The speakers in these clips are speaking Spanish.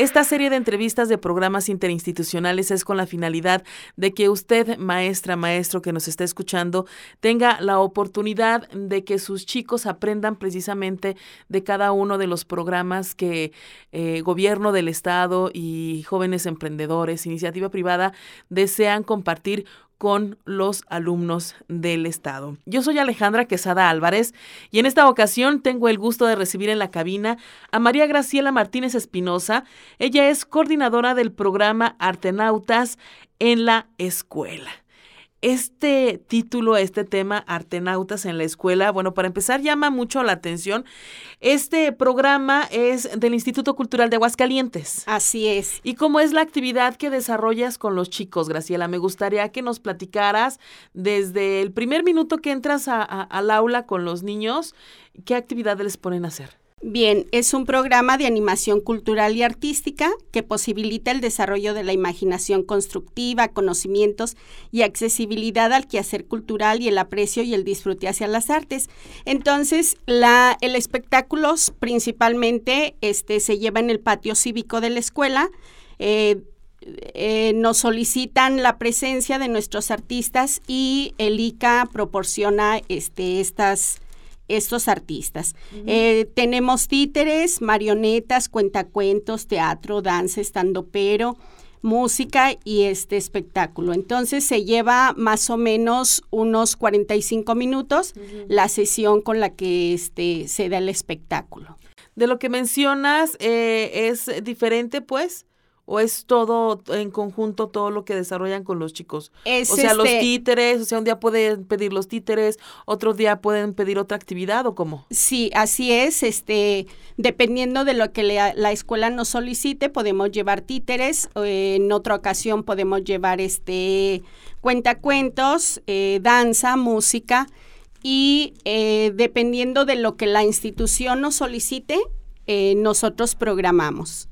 Esta serie de entrevistas de programas interinstitucionales es con la finalidad de que usted, maestra, maestro que nos está escuchando, tenga la oportunidad de que sus chicos aprendan precisamente de cada uno de los programas que eh, gobierno del Estado y jóvenes emprendedores, iniciativa privada, desean compartir con los alumnos del Estado. Yo soy Alejandra Quesada Álvarez y en esta ocasión tengo el gusto de recibir en la cabina a María Graciela Martínez Espinosa. Ella es coordinadora del programa Artenautas en la escuela este título, este tema, Artenautas en la escuela, bueno, para empezar llama mucho la atención. Este programa es del Instituto Cultural de Aguascalientes. Así es. ¿Y cómo es la actividad que desarrollas con los chicos, Graciela? Me gustaría que nos platicaras desde el primer minuto que entras al aula con los niños, ¿qué actividad les ponen a hacer? Bien, es un programa de animación cultural y artística que posibilita el desarrollo de la imaginación constructiva, conocimientos y accesibilidad al quehacer cultural y el aprecio y el disfrute hacia las artes. Entonces, la, el espectáculo principalmente este, se lleva en el patio cívico de la escuela. Eh, eh, nos solicitan la presencia de nuestros artistas y el ICA proporciona este, estas estos artistas. Eh, tenemos títeres, marionetas, cuentacuentos, teatro, danza, estando pero música y este espectáculo. Entonces se lleva más o menos unos 45 minutos la sesión con la que este, se da el espectáculo. De lo que mencionas, eh, ¿es diferente pues? O es todo en conjunto todo lo que desarrollan con los chicos? o sea, los este títeres, o sea, un día pueden pedir los títeres, otro día pueden pedir otra actividad o cómo? Sí, así es, este, dependiendo de lo que la escuela nos solicite, podemos llevar títeres, en otra ocasión podemos llevar este cuentacuentos, eh, danza, música y eh, dependiendo de lo que la institución nos solicite, eh, nosotros programamos.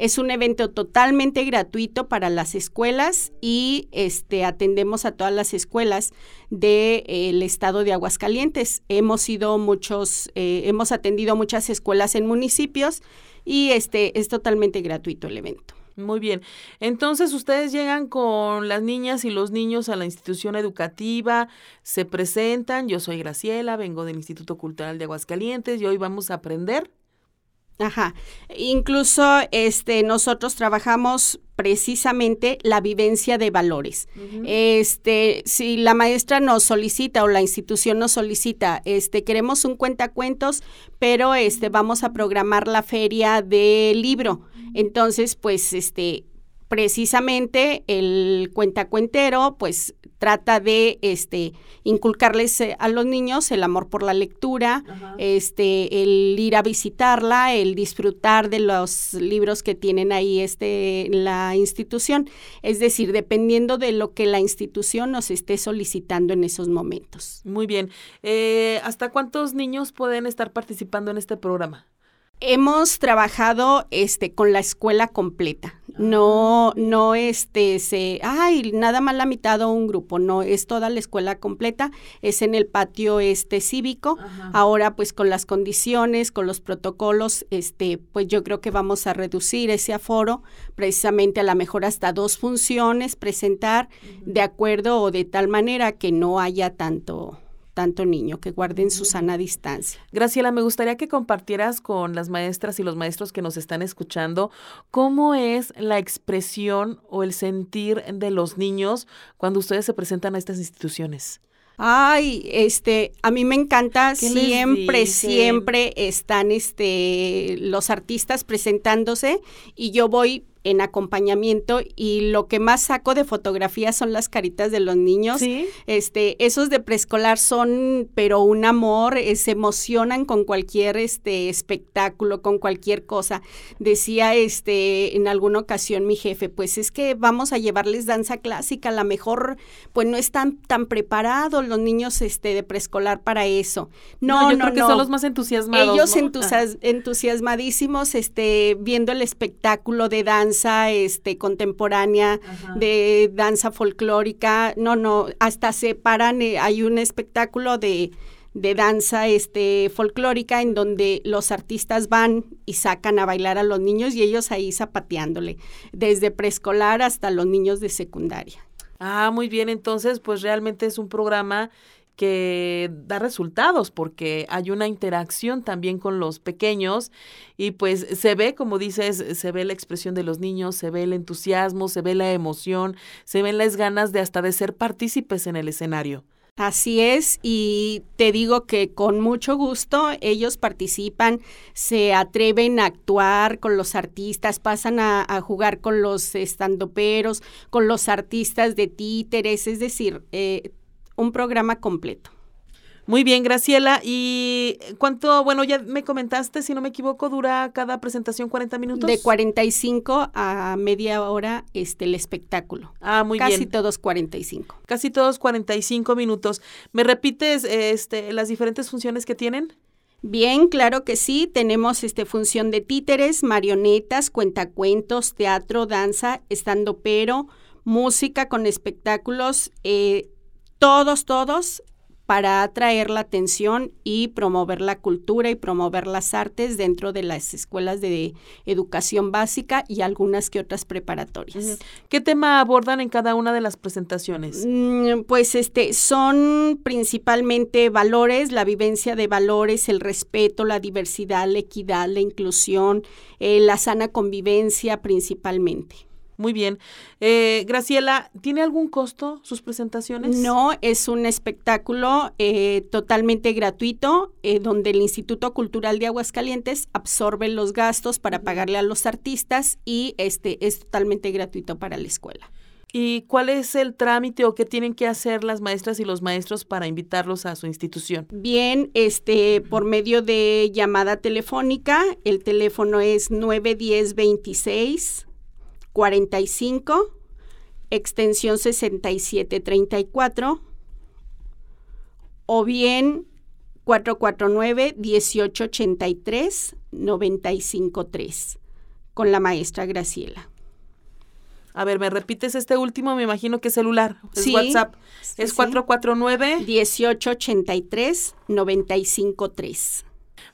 Es un evento totalmente gratuito para las escuelas y este, atendemos a todas las escuelas del eh, estado de Aguascalientes. Hemos ido muchos, eh, hemos atendido muchas escuelas en municipios y este, es totalmente gratuito el evento. Muy bien. Entonces ustedes llegan con las niñas y los niños a la institución educativa, se presentan, yo soy Graciela, vengo del Instituto Cultural de Aguascalientes y hoy vamos a aprender Ajá. Incluso este nosotros trabajamos precisamente la vivencia de valores. Este, si la maestra nos solicita o la institución nos solicita, este, queremos un cuentacuentos, pero este, vamos a programar la feria del libro. Entonces, pues, este, precisamente el cuentacuentero, pues trata de este inculcarles eh, a los niños el amor por la lectura, este el ir a visitarla, el disfrutar de los libros que tienen ahí este la institución, es decir, dependiendo de lo que la institución nos esté solicitando en esos momentos. Muy bien. Eh, ¿Hasta cuántos niños pueden estar participando en este programa? Hemos trabajado este con la escuela completa. No, no este se, ay, nada más la mitad o un grupo, no, es toda la escuela completa, es en el patio este cívico. Ahora pues con las condiciones, con los protocolos, este, pues yo creo que vamos a reducir ese aforo, precisamente a lo mejor hasta dos funciones presentar de acuerdo o de tal manera que no haya tanto tanto niño, que guarden su sana distancia. Graciela, me gustaría que compartieras con las maestras y los maestros que nos están escuchando cómo es la expresión o el sentir de los niños cuando ustedes se presentan a estas instituciones. Ay, este, a mí me encanta siempre, siempre están este los artistas presentándose y yo voy en acompañamiento y lo que más saco de fotografías son las caritas de los niños. Este, esos de preescolar son pero un amor, eh, se emocionan con cualquier este espectáculo, con cualquier cosa. Decía este en alguna ocasión mi jefe, pues es que vamos a llevarles danza clásica, a lo mejor pues no están tan preparados los niños este de preescolar para eso. No, no, no, son los más entusiasmados. Ellos entusiasmadísimos este viendo el espectáculo de danza danza este, contemporánea, de danza folclórica. No, no, hasta se paran, eh, hay un espectáculo de, de danza este, folclórica en donde los artistas van y sacan a bailar a los niños y ellos ahí zapateándole, desde preescolar hasta los niños de secundaria. Ah, muy bien, entonces pues realmente es un programa que da resultados porque hay una interacción también con los pequeños y pues se ve, como dices, se ve la expresión de los niños, se ve el entusiasmo, se ve la emoción, se ven las ganas de hasta de ser partícipes en el escenario. Así es, y te digo que con mucho gusto ellos participan, se atreven a actuar con los artistas, pasan a, jugar con los estandoperos, con los artistas de títeres, es decir, eh, un programa completo. Muy bien, Graciela. ¿Y cuánto, bueno, ya me comentaste, si no me equivoco, dura cada presentación 40 minutos? De 45 a media hora este el espectáculo. Ah, muy bien. Casi todos 45. Casi todos 45 minutos. ¿Me repites este las diferentes funciones que tienen? Bien, claro que sí. Tenemos este función de títeres, marionetas, cuentacuentos, teatro, danza, estando pero, música con espectáculos, eh, todos, todos para atraer la atención y promover la cultura y promover las artes dentro de las escuelas de educación básica y algunas que otras preparatorias. ¿Qué tema abordan en cada una de las presentaciones? Mm, pues este son principalmente valores, la vivencia de valores, el respeto, la diversidad, la equidad, la inclusión, eh, la sana convivencia principalmente. Muy bien. Eh, Graciela, ¿tiene algún costo sus presentaciones? No, es un espectáculo eh, totalmente gratuito eh, donde el Instituto Cultural de Aguascalientes absorbe los gastos para pagarle a los artistas y este es totalmente gratuito para la escuela. ¿Y cuál es el trámite o qué tienen que hacer las maestras y los maestros para invitarlos a su institución? Bien, este, por medio de llamada telefónica, el teléfono es 91026 45, extensión 6734, o bien 449-1883-953, con la maestra Graciela. A ver, ¿me repites este último? Me imagino que es celular. Es sí, WhatsApp. Es 449 1883 953.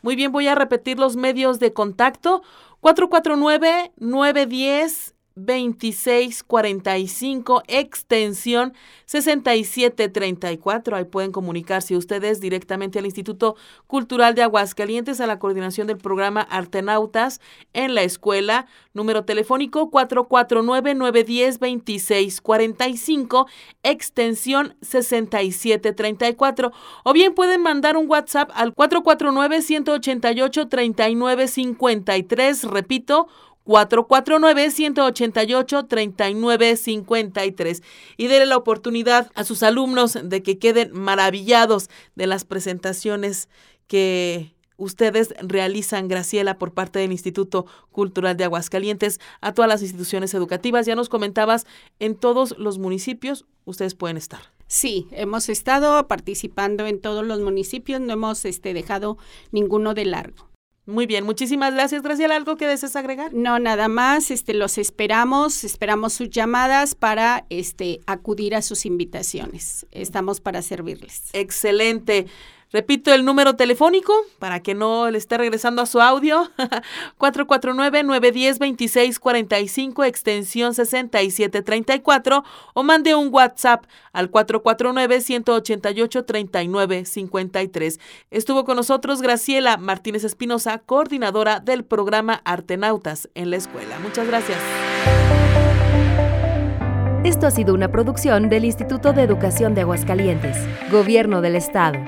Muy bien, voy a repetir los medios de contacto. 449 910 2645, extensión 6734. Ahí pueden comunicarse ustedes directamente al Instituto Cultural de Aguascalientes, a la coordinación del programa Artenautas en la escuela. Número telefónico 449-910-2645, extensión 6734. O bien pueden mandar un WhatsApp al 449-188-3953. Repito, 449-188-3953 y déle la oportunidad a sus alumnos de que queden maravillados de las presentaciones que ustedes realizan, Graciela, por parte del Instituto Cultural de Aguascalientes, a todas las instituciones educativas. Ya nos comentabas, en todos los municipios ustedes pueden estar. Sí, hemos estado participando en todos los municipios, no hemos este, dejado ninguno de largo. Muy bien, muchísimas gracias, Graciela. ¿Algo que desees agregar? No, nada más, este, los esperamos, esperamos sus llamadas para este, acudir a sus invitaciones. Estamos para servirles. Excelente. Repito el número telefónico para que no le esté regresando a su audio. 449-910-2645, extensión 6734 o mande un WhatsApp al 449-188-3953. Estuvo con nosotros Graciela Martínez Espinosa, coordinadora del programa Artenautas en la escuela. Muchas gracias. Esto ha sido una producción del Instituto de Educación de Aguascalientes, Gobierno del Estado.